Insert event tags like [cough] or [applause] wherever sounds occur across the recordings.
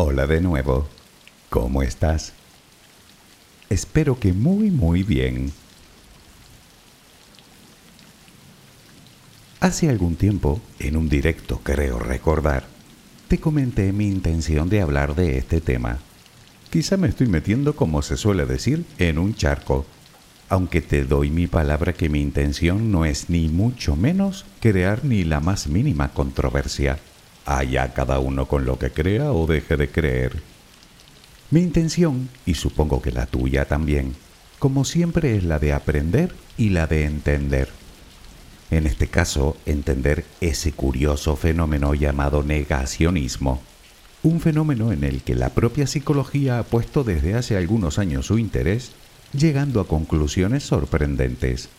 Hola de nuevo. ¿Cómo estás? Espero que muy muy bien. Hace algún tiempo, en un directo creo recordar, te comenté mi intención de hablar de este tema. Quizá me estoy metiendo, como se suele decir, en un charco, aunque te doy mi palabra que mi intención no es ni mucho menos crear ni la más mínima controversia. Allá cada uno con lo que crea o deje de creer. Mi intención, y supongo que la tuya también, como siempre es la de aprender y la de entender. En este caso, entender ese curioso fenómeno llamado negacionismo. Un fenómeno en el que la propia psicología ha puesto desde hace algunos años su interés, llegando a conclusiones sorprendentes.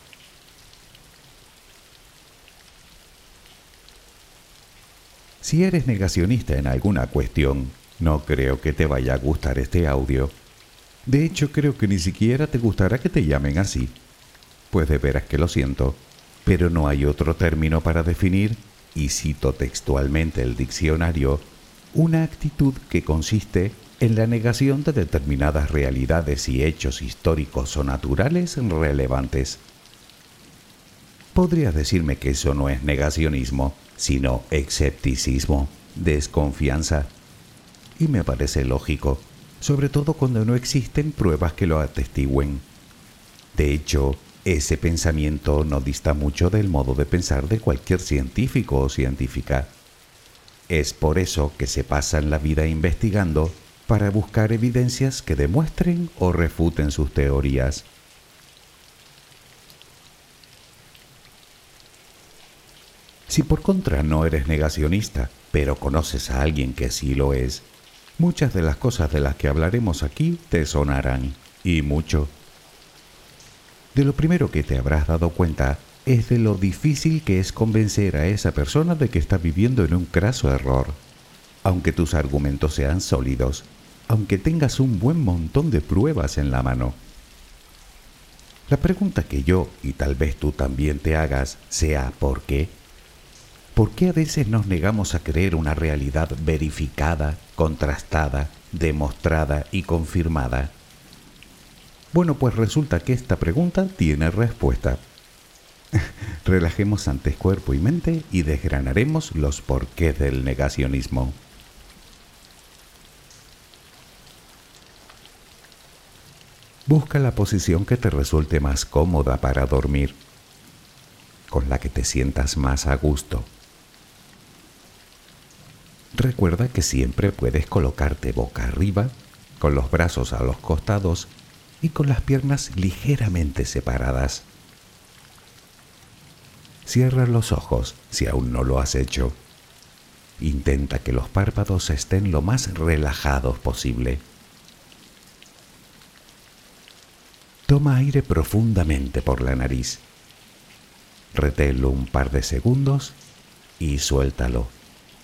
Si eres negacionista en alguna cuestión, no creo que te vaya a gustar este audio. De hecho, creo que ni siquiera te gustará que te llamen así. Pues de veras que lo siento, pero no hay otro término para definir, y cito textualmente el diccionario, una actitud que consiste en la negación de determinadas realidades y hechos históricos o naturales relevantes. Podrías decirme que eso no es negacionismo, sino escepticismo, desconfianza, y me parece lógico, sobre todo cuando no existen pruebas que lo atestiguen. De hecho, ese pensamiento no dista mucho del modo de pensar de cualquier científico o científica. Es por eso que se pasan la vida investigando para buscar evidencias que demuestren o refuten sus teorías. Si por contra no eres negacionista, pero conoces a alguien que sí lo es, Muchas de las cosas de las que hablaremos aquí te sonarán, y mucho. De lo primero que te habrás dado cuenta es de lo difícil que es convencer a esa persona de que está viviendo en un craso error. Aunque tus argumentos sean sólidos, aunque tengas un buen montón de pruebas en la mano. La pregunta que yo, y tal vez tú también te hagas, sea ¿por qué? ¿Por qué a veces nos negamos a creer una realidad verificada, contrastada, demostrada y confirmada? Bueno, pues resulta que esta pregunta tiene respuesta. [laughs] Relajemos antes cuerpo y mente y desgranaremos los porqués del negacionismo. Busca la posición que te resulte más cómoda para dormir, con la que te sientas más a gusto. Recuerda que siempre puedes colocarte boca arriba, con los brazos a los costados y con las piernas ligeramente separadas. Cierra los ojos si aún no lo has hecho. Intenta que los párpados estén lo más relajados posible. Toma aire profundamente por la nariz. Reténlo un par de segundos y suéltalo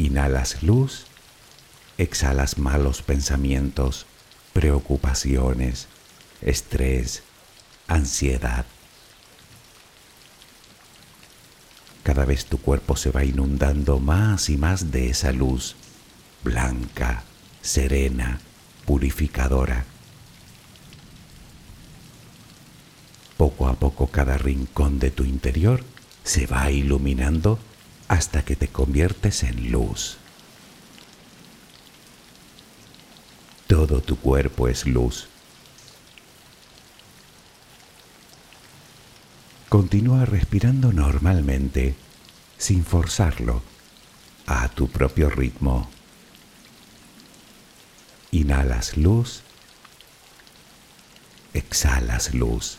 Inhalas luz, exhalas malos pensamientos, preocupaciones, estrés, ansiedad. Cada vez tu cuerpo se va inundando más y más de esa luz, blanca, serena, purificadora. Poco a poco cada rincón de tu interior se va iluminando hasta que te conviertes en luz. Todo tu cuerpo es luz. Continúa respirando normalmente, sin forzarlo, a tu propio ritmo. Inhalas luz, exhalas luz.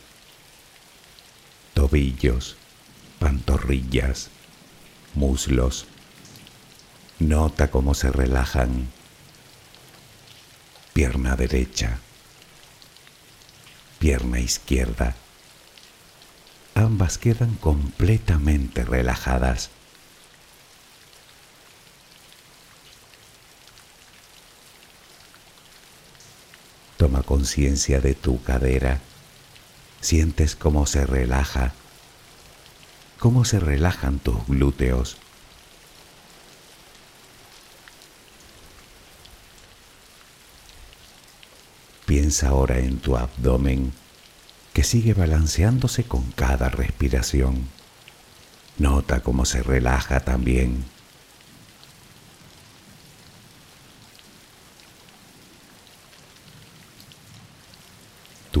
Tobillos pantorrillas, muslos. Nota cómo se relajan. Pierna derecha, pierna izquierda. Ambas quedan completamente relajadas. Toma conciencia de tu cadera. Sientes cómo se relaja cómo se relajan tus glúteos. Piensa ahora en tu abdomen que sigue balanceándose con cada respiración. Nota cómo se relaja también. Tu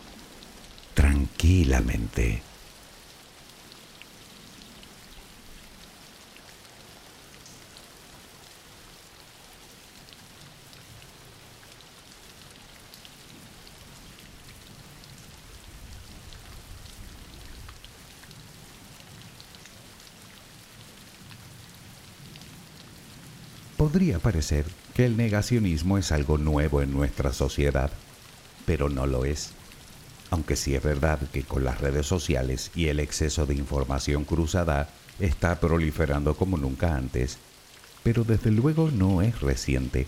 tranquilamente. Podría parecer que el negacionismo es algo nuevo en nuestra sociedad, pero no lo es. Aunque sí es verdad que con las redes sociales y el exceso de información cruzada está proliferando como nunca antes, pero desde luego no es reciente.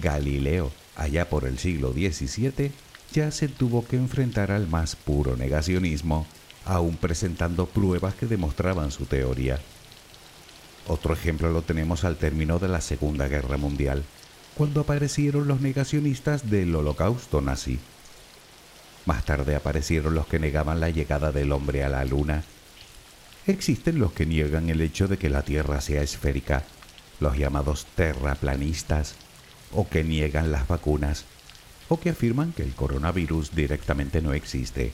Galileo, allá por el siglo XVII, ya se tuvo que enfrentar al más puro negacionismo, aún presentando pruebas que demostraban su teoría. Otro ejemplo lo tenemos al término de la Segunda Guerra Mundial, cuando aparecieron los negacionistas del holocausto nazi. Más tarde aparecieron los que negaban la llegada del hombre a la luna. Existen los que niegan el hecho de que la Tierra sea esférica, los llamados terraplanistas, o que niegan las vacunas, o que afirman que el coronavirus directamente no existe.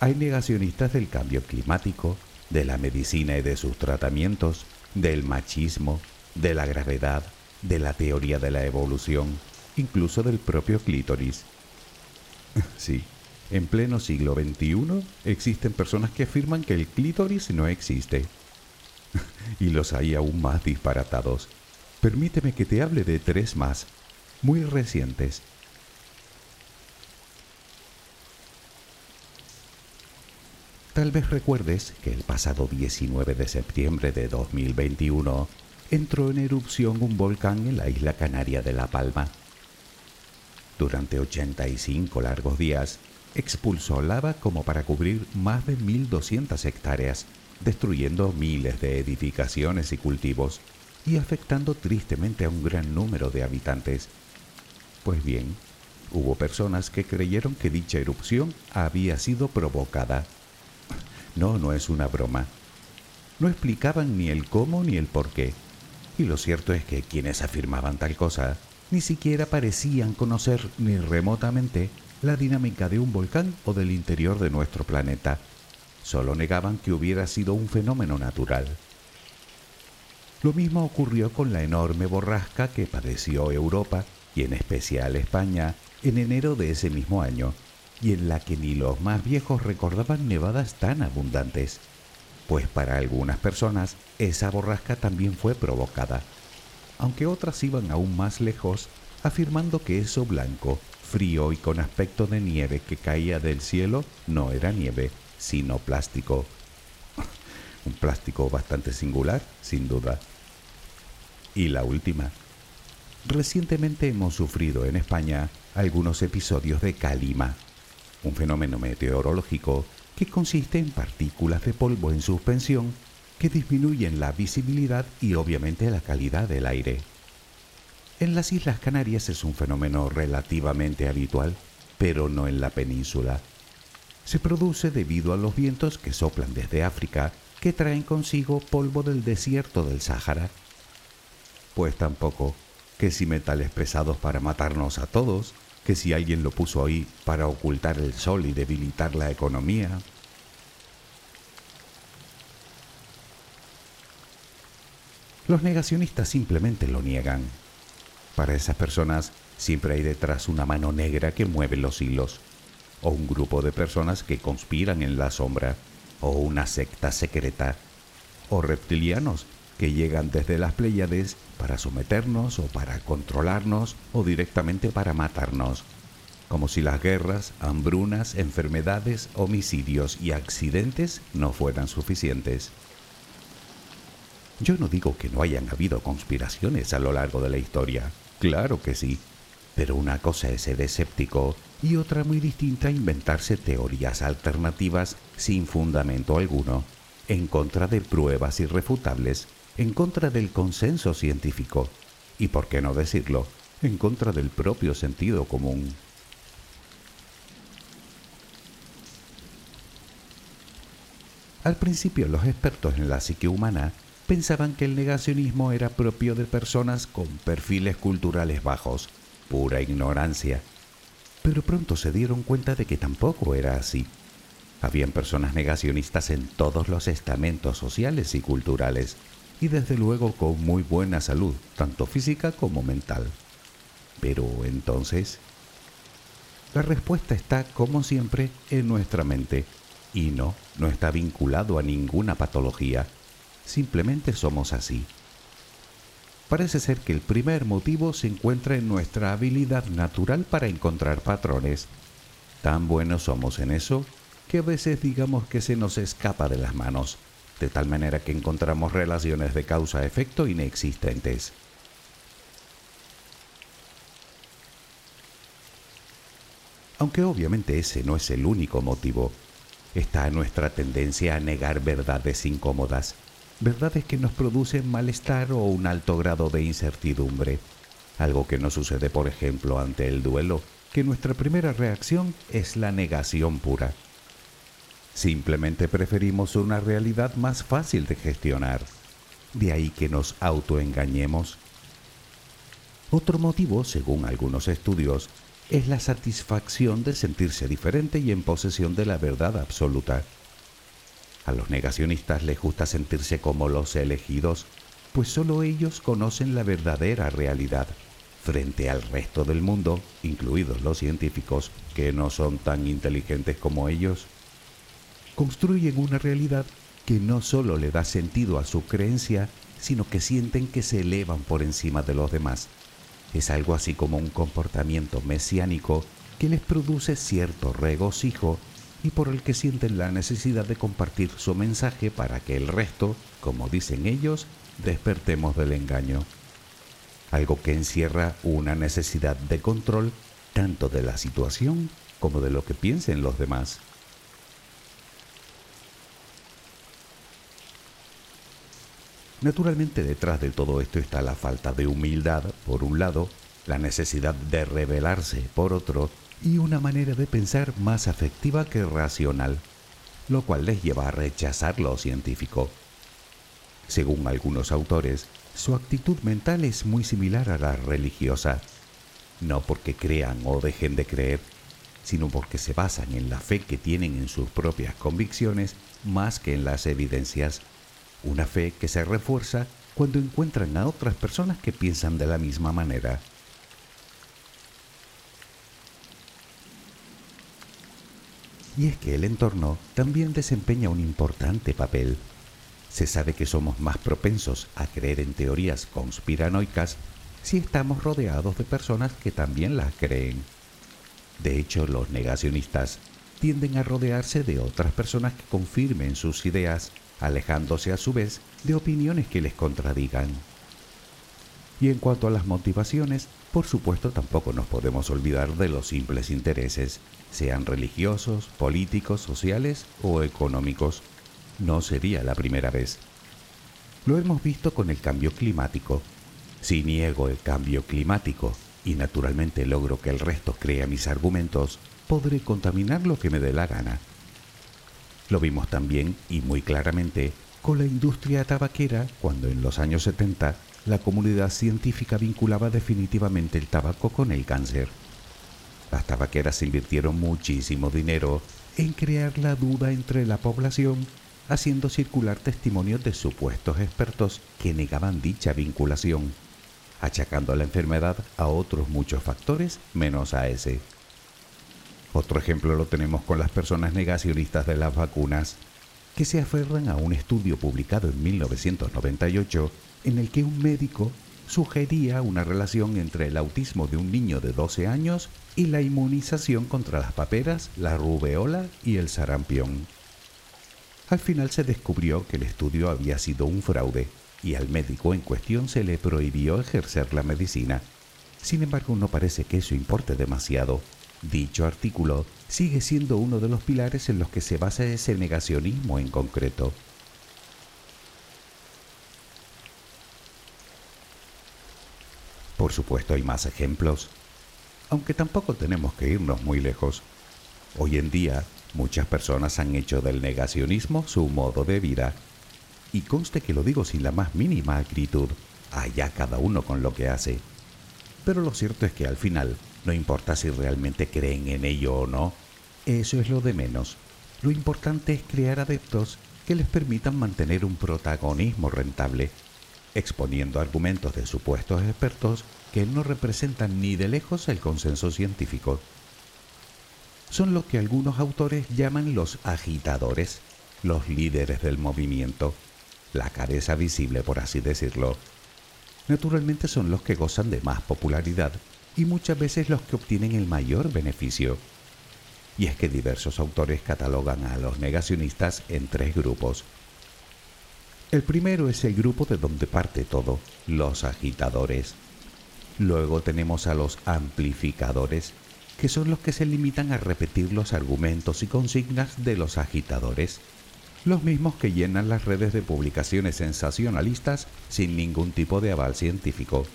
Hay negacionistas del cambio climático, de la medicina y de sus tratamientos, del machismo, de la gravedad, de la teoría de la evolución, incluso del propio clítoris. [laughs] Sí, en pleno siglo XXI existen personas que afirman que el clítoris no existe. [laughs] y los hay aún más disparatados. Permíteme que te hable de tres más, muy recientes. Tal vez recuerdes que el pasado 19 de septiembre de 2021 entró en erupción un volcán en la isla canaria de La Palma. Durante 85 largos días, expulsó lava como para cubrir más de 1.200 hectáreas, destruyendo miles de edificaciones y cultivos y afectando tristemente a un gran número de habitantes. Pues bien, hubo personas que creyeron que dicha erupción había sido provocada no, no es una broma. No explicaban ni el cómo ni el por qué. Y lo cierto es que quienes afirmaban tal cosa ni siquiera parecían conocer ni remotamente la dinámica de un volcán o del interior de nuestro planeta. Solo negaban que hubiera sido un fenómeno natural. Lo mismo ocurrió con la enorme borrasca que padeció Europa y en especial España en enero de ese mismo año, y en la que ni los más viejos recordaban nevadas tan abundantes, pues para algunas personas esa borrasca también fue provocada, aunque otras iban aún más lejos afirmando que eso blanco, frío y con aspecto de nieve que caía del cielo no era nieve, sino plástico. [laughs] Un plástico bastante singular, sin duda. Y la última. Recientemente hemos sufrido en España algunos episodios de calima, un fenómeno meteorológico que consiste en partículas de polvo en suspensión que disminuyen la visibilidad y obviamente la calidad del aire. En las Islas Canarias es un fenómeno relativamente habitual, pero no en la península. Se produce debido a los vientos que soplan desde África que traen consigo polvo del desierto del Sáhara. Pues tampoco que si metales pesados para matarnos a todos, que si alguien lo puso ahí para ocultar el sol y debilitar la economía. Los negacionistas simplemente lo niegan. Para esas personas siempre hay detrás una mano negra que mueve los hilos, o un grupo de personas que conspiran en la sombra, o una secta secreta, o reptilianos que llegan desde las Pléyades para someternos o para controlarnos o directamente para matarnos, como si las guerras, hambrunas, enfermedades, homicidios y accidentes no fueran suficientes. Yo no digo que no hayan habido conspiraciones a lo largo de la historia, claro que sí, pero una cosa es ser escéptico y otra muy distinta inventarse teorías alternativas sin fundamento alguno, en contra de pruebas irrefutables en contra del consenso científico y, por qué no decirlo, en contra del propio sentido común. Al principio los expertos en la psique humana pensaban que el negacionismo era propio de personas con perfiles culturales bajos, pura ignorancia, pero pronto se dieron cuenta de que tampoco era así. Habían personas negacionistas en todos los estamentos sociales y culturales, y desde luego con muy buena salud, tanto física como mental. Pero entonces, la respuesta está, como siempre, en nuestra mente y no, no está vinculado a ninguna patología. Simplemente somos así. parece ser que el primer motivo se encuentra en nuestra habilidad natural para encontrar patrones. Tan buenos somos en eso que a veces digamos que se nos escapa de las manos, de tal manera que encontramos relaciones de causa-efecto inexistentes. Aunque obviamente ese no es el único motivo, está nuestra tendencia a negar verdades incómodas, verdades que nos producen malestar o un alto grado de incertidumbre, algo que no sucede por ejemplo ante el duelo, que nuestra primera reacción es la negación pura. Simplemente preferimos una realidad más fácil de gestionar. De ahí que nos autoengañemos. Otro motivo, según algunos estudios, es la satisfacción de sentirse diferente y en posesión de la verdad absoluta. A los negacionistas les gusta sentirse como los elegidos, pues solo ellos conocen la verdadera realidad frente al resto del mundo, incluidos los científicos, que no son tan inteligentes como ellos construyen una realidad que no solo le da sentido a su creencia, sino que sienten que se elevan por encima de los demás. Es algo así como un comportamiento mesiánico que les produce cierto regocijo y por el que sienten la necesidad de compartir su mensaje para que el resto, como dicen ellos, despertemos del engaño. Algo que encierra una necesidad de control tanto de la situación como de lo que piensen los demás. Naturalmente detrás de todo esto está la falta de humildad, por un lado, la necesidad de rebelarse, por otro, y una manera de pensar más afectiva que racional, lo cual les lleva a rechazar lo científico. Según algunos autores, su actitud mental es muy similar a la religiosa, no porque crean o dejen de creer, sino porque se basan en la fe que tienen en sus propias convicciones más que en las evidencias una fe que se refuerza cuando encuentran a otras personas que piensan de la misma manera. Y es que el entorno también desempeña un importante papel. Se sabe que somos más propensos a creer en teorías conspiranoicas si estamos rodeados de personas que también las creen. De hecho, los negacionistas tienden a rodearse de otras personas que confirmen sus ideas alejándose a su vez de opiniones que les contradigan. Y en cuanto a las motivaciones, por supuesto tampoco nos podemos olvidar de los simples intereses, sean religiosos, políticos, sociales o económicos. No sería la primera vez. Lo hemos visto con el cambio climático. Si niego el cambio climático y naturalmente logro que el resto crea mis argumentos, podré contaminar lo que me dé la gana lo vimos también y muy claramente con la industria tabaquera cuando en los años 70 la comunidad científica vinculaba definitivamente el tabaco con el cáncer. Las tabaqueras invirtieron muchísimo dinero en crear la duda entre la población, haciendo circular testimonios de supuestos expertos que negaban dicha vinculación, achacando la enfermedad a otros muchos factores menos a ese. Otro ejemplo lo tenemos con las personas negacionistas de las vacunas, que se aferran a un estudio publicado en 1998 en el que un médico sugería una relación entre el autismo de un niño de 12 años y la inmunización contra las paperas, la rubeola y el sarampión. Al final se descubrió que el estudio había sido un fraude y al médico en cuestión se le prohibió ejercer la medicina. Sin embargo, no parece que eso importe demasiado, Dicho artículo sigue siendo uno de los pilares en los que se basa ese negacionismo en concreto. Por supuesto hay más ejemplos, aunque tampoco tenemos que irnos muy lejos. Hoy en día muchas personas han hecho del negacionismo su modo de vida. Y conste que lo digo sin la más mínima acritud, allá cada uno con lo que hace. Pero lo cierto es que al final no importa si realmente creen en ello o no, eso es lo de menos. Lo importante es crear adeptos que les permitan mantener un protagonismo rentable, exponiendo argumentos de supuestos expertos que no representan ni de lejos el consenso científico. Son lo que algunos autores llaman los agitadores, los líderes del movimiento, la cabeza visible por así decirlo. naturalmente son los que gozan de más popularidad y muchas veces los que obtienen el mayor beneficio. Y es que diversos autores catalogan a los negacionistas en tres grupos. El primero es el grupo de donde parte todo, los agitadores. Luego tenemos a los amplificadores, que son los que se limitan a repetir los argumentos y consignas de los agitadores, los mismos que llenan las redes de publicaciones sensacionalistas sin ningún tipo de aval científico.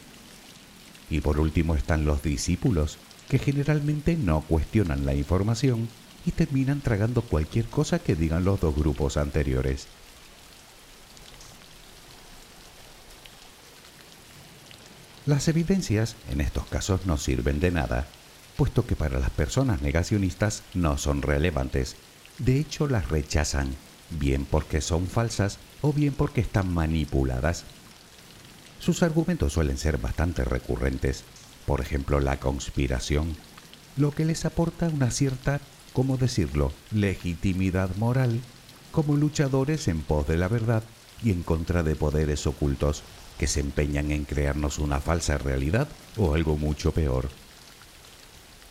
Y por último están los discípulos, que generalmente no cuestionan la información y terminan tragando cualquier cosa que digan los dos grupos anteriores. Las evidencias en estos casos no sirven de nada, puesto que para las personas negacionistas no son relevantes. De hecho, las rechazan, bien porque son falsas o bien porque están manipuladas. Sus argumentos suelen ser bastante recurrentes, por ejemplo la conspiración, lo que les aporta una cierta, ¿cómo decirlo?, legitimidad moral como luchadores en pos de la verdad y en contra de poderes ocultos se empeñan en crearnos una falsa realidad o algo mucho peor.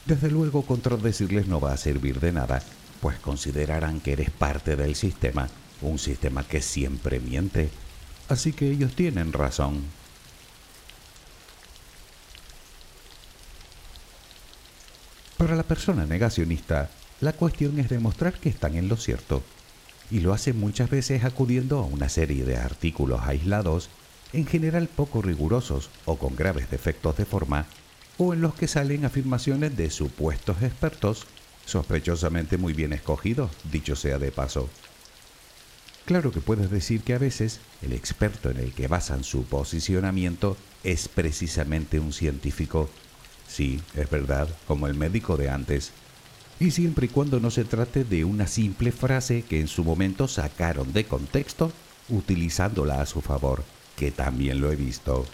Desde luego contradecirles no va a servir de nada, pues considerarán que eres parte del sistema, un sistema que siempre miente. Así que ellos tienen razón. Para la persona negacionista, la cuestión es demostrar que están en lo cierto, y lo hace muchas veces acudiendo a una serie de artículos aislados en general poco rigurosos o con graves defectos de forma, o en los que salen afirmaciones de supuestos expertos sospechosamente muy bien escogidos, dicho sea de paso. Claro que puedes decir que a veces el experto en el que basan su posicionamiento es precisamente un científico. Sí, es verdad, como el médico de antes. Y siempre y cuando no se trate de una simple frase que en su momento sacaron de contexto utilizándola a su favor que también lo he visto.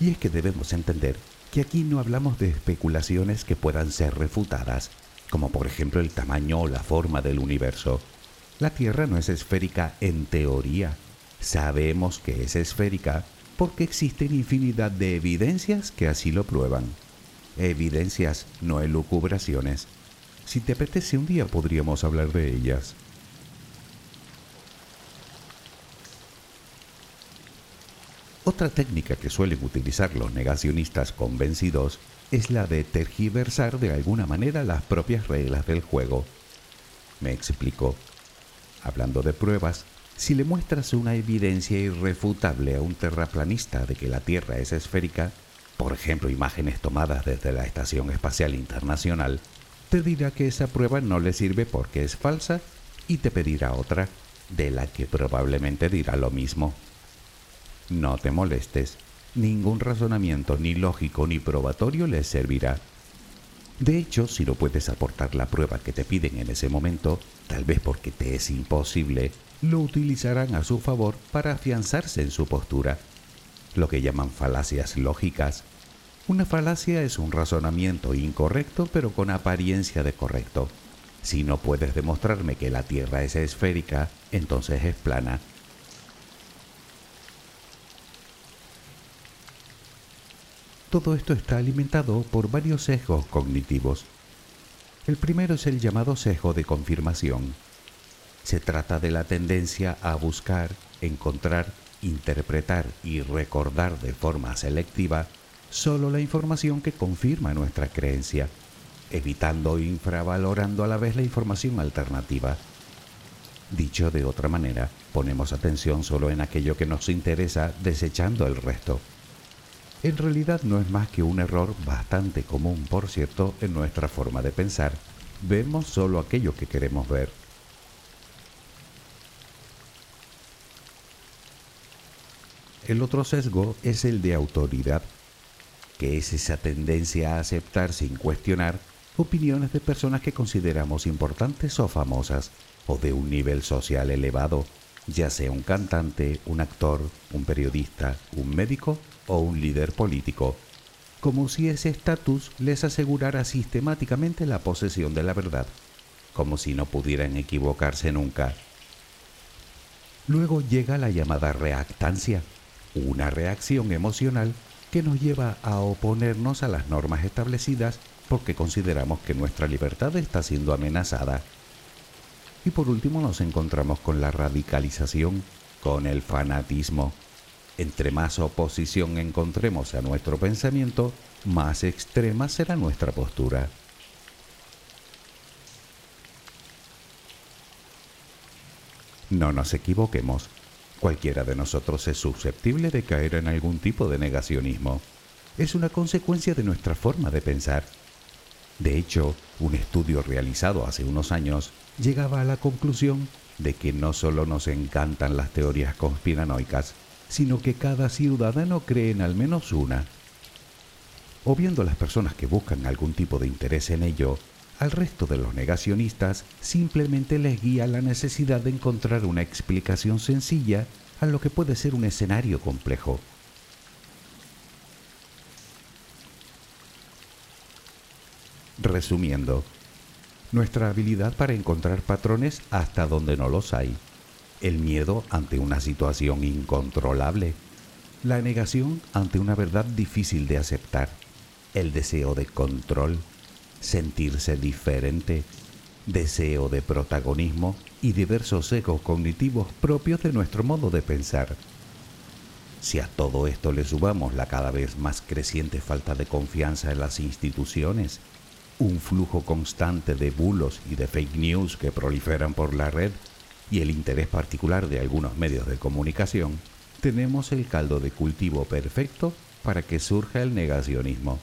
Y es que debemos entender que aquí no hablamos de especulaciones que puedan ser refutadas, como por ejemplo el tamaño o la forma del universo. La Tierra no es esférica en teoría. Sabemos que es esférica porque existen infinidad de evidencias que así lo prueban. Evidencias, no elucubraciones. Si te apetece un día podríamos hablar de ellas. Otra técnica que suelen utilizar los negacionistas convencidos es la de tergiversar de alguna manera las propias reglas del juego. Me explico. Hablando de pruebas, si le muestras una evidencia irrefutable a un terraplanista de que la Tierra es esférica, por ejemplo imágenes tomadas desde la Estación Espacial Internacional, te dirá que esa prueba no le sirve porque es falsa y te pedirá otra, de la que probablemente dirá lo mismo. No te molestes, ningún razonamiento ni lógico ni probatorio les servirá. De hecho, si no puedes aportar la prueba que te piden en ese momento, tal vez porque te es imposible, lo utilizarán a su favor para afianzarse en su postura, lo que llaman falacias lógicas. Una falacia es un razonamiento incorrecto pero con apariencia de correcto. Si no puedes demostrarme que la Tierra es esférica, entonces es plana Todo esto está alimentado por varios sesgos cognitivos. El primero es el llamado sesgo de confirmación. Se trata de la tendencia a buscar, encontrar, interpretar y recordar de forma selectiva solo la información que confirma nuestra creencia, evitando o infravalorando a la vez la información alternativa. Dicho de otra manera, ponemos atención solo en aquello que nos interesa desechando el resto en realidad no es más que un error bastante común, por cierto, en nuestra forma de pensar. Vemos solo aquello que queremos ver. El otro sesgo es el de autoridad, que es esa tendencia a aceptar sin cuestionar opiniones de personas que consideramos importantes o famosas, o de un nivel social elevado, ya sea un cantante, un actor, un periodista, un médico o un líder político, como si ese estatus les asegurara sistemáticamente la posesión de la verdad, como si no pudieran equivocarse nunca. Luego llega la llamada reactancia, una reacción emocional que nos lleva a oponernos a las normas establecidas porque consideramos que nuestra libertad está siendo amenazada. Y por último nos encontramos con la radicalización, con el fanatismo. Entre más oposición encontremos a nuestro pensamiento, más extrema será nuestra postura. No nos equivoquemos, cualquiera de nosotros es susceptible de caer en algún tipo de negacionismo. Es una consecuencia de nuestra forma de pensar. De hecho, un estudio realizado hace unos años llegaba a la conclusión de que no solo nos encantan las teorías conspiranoicas, sino que cada ciudadano cree en al menos una. O viendo las personas que buscan algún tipo de interés en ello, al resto de los negacionistas simplemente les guía la necesidad de encontrar una explicación sencilla a lo que puede ser un escenario complejo. Resumiendo, nuestra habilidad para encontrar patrones hasta donde no los hay, el miedo ante una situación incontrolable, la negación ante una verdad difícil de aceptar, el deseo de control, sentirse diferente, deseo de protagonismo y diversos ecos cognitivos propios de nuestro modo de pensar. Si a todo esto le subamos la cada vez más creciente falta de confianza en las instituciones, un flujo constante de bulos y de fake news que proliferan por la red y el interés particular de algunos medios de comunicación, tenemos el caldo de cultivo perfecto para que surja el negacionismo.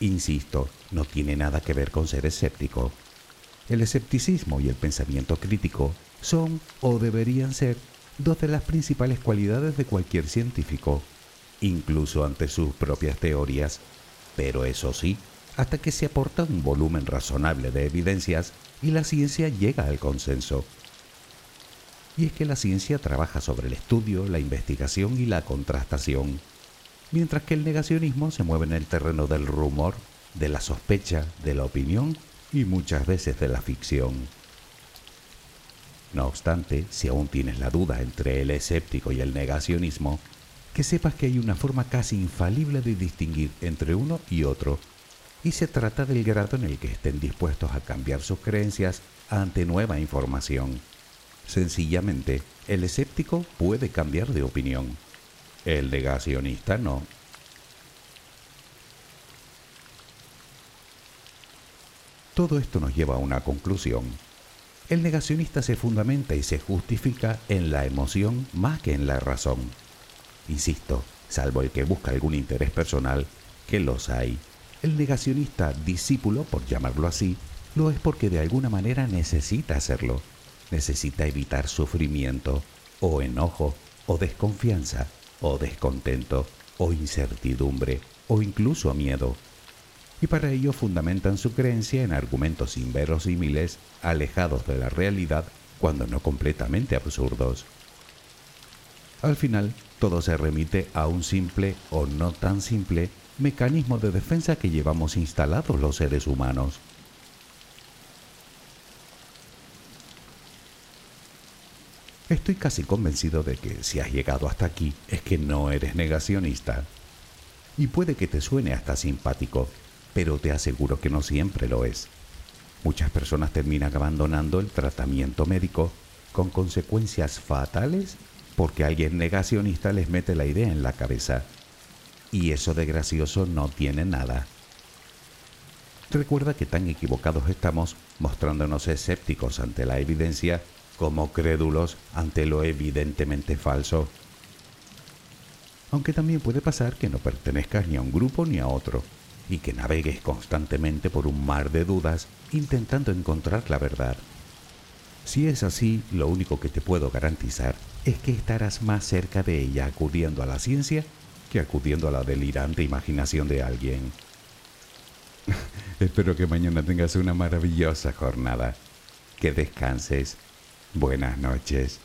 Insisto, no tiene nada que ver con ser escéptico. El escepticismo y el pensamiento crítico son o deberían ser dos de las principales cualidades de cualquier científico, incluso ante sus propias teorías. Pero eso sí, hasta que se aporta un volumen razonable de evidencias y la ciencia llega al consenso. Y es que la ciencia trabaja sobre el estudio, la investigación y la contrastación mientras que el negacionismo se mueve en el terreno del rumor, de la sospecha, de la opinión y muchas veces de la ficción. No obstante, si aún tienes la duda entre el escéptico y el negacionismo, que sepas que hay una forma casi infalible de distinguir entre uno y otro, y se trata del grado en el que estén dispuestos a cambiar sus creencias ante nueva información. Sencillamente, el escéptico puede cambiar de opinión el negacionista no. Todo esto nos lleva a una conclusión. El negacionista se fundamenta y se justifica en la emoción más que en la razón. Insisto, salvo el que busca algún interés personal, que los hay. El negacionista discípulo, por llamarlo así, lo es porque de alguna manera necesita hacerlo. Necesita evitar sufrimiento, o enojo, o desconfianza, o descontento, o incertidumbre, o incluso miedo. Y para ello fundamentan su creencia en argumentos inverosímiles, alejados de la realidad, cuando no completamente absurdos. Al final, todo se remite a un simple o no tan simple mecanismo de defensa que llevamos instalados los seres humanos. Estoy casi convencido de que si has llegado hasta aquí es que no eres negacionista. Y puede que te suene hasta simpático, pero te aseguro que no siempre lo es. Muchas personas terminan abandonando el tratamiento médico con consecuencias fatales porque alguien negacionista les mete la idea en la cabeza. Y eso de gracioso no tiene nada. Recuerda que tan equivocados estamos mostrándonos escépticos ante la evidencia como crédulos ante lo evidentemente falso. Aunque también puede pasar que no pertenezcas ni a un grupo ni a otro, y que navegues constantemente por un mar de dudas intentando encontrar la verdad. Si es así, lo único que te puedo garantizar es que estarás más cerca de ella acudiendo a la ciencia que acudiendo a la delirante imaginación de alguien. [laughs] Espero que mañana tengas una maravillosa jornada. Que descanses Buenas noches.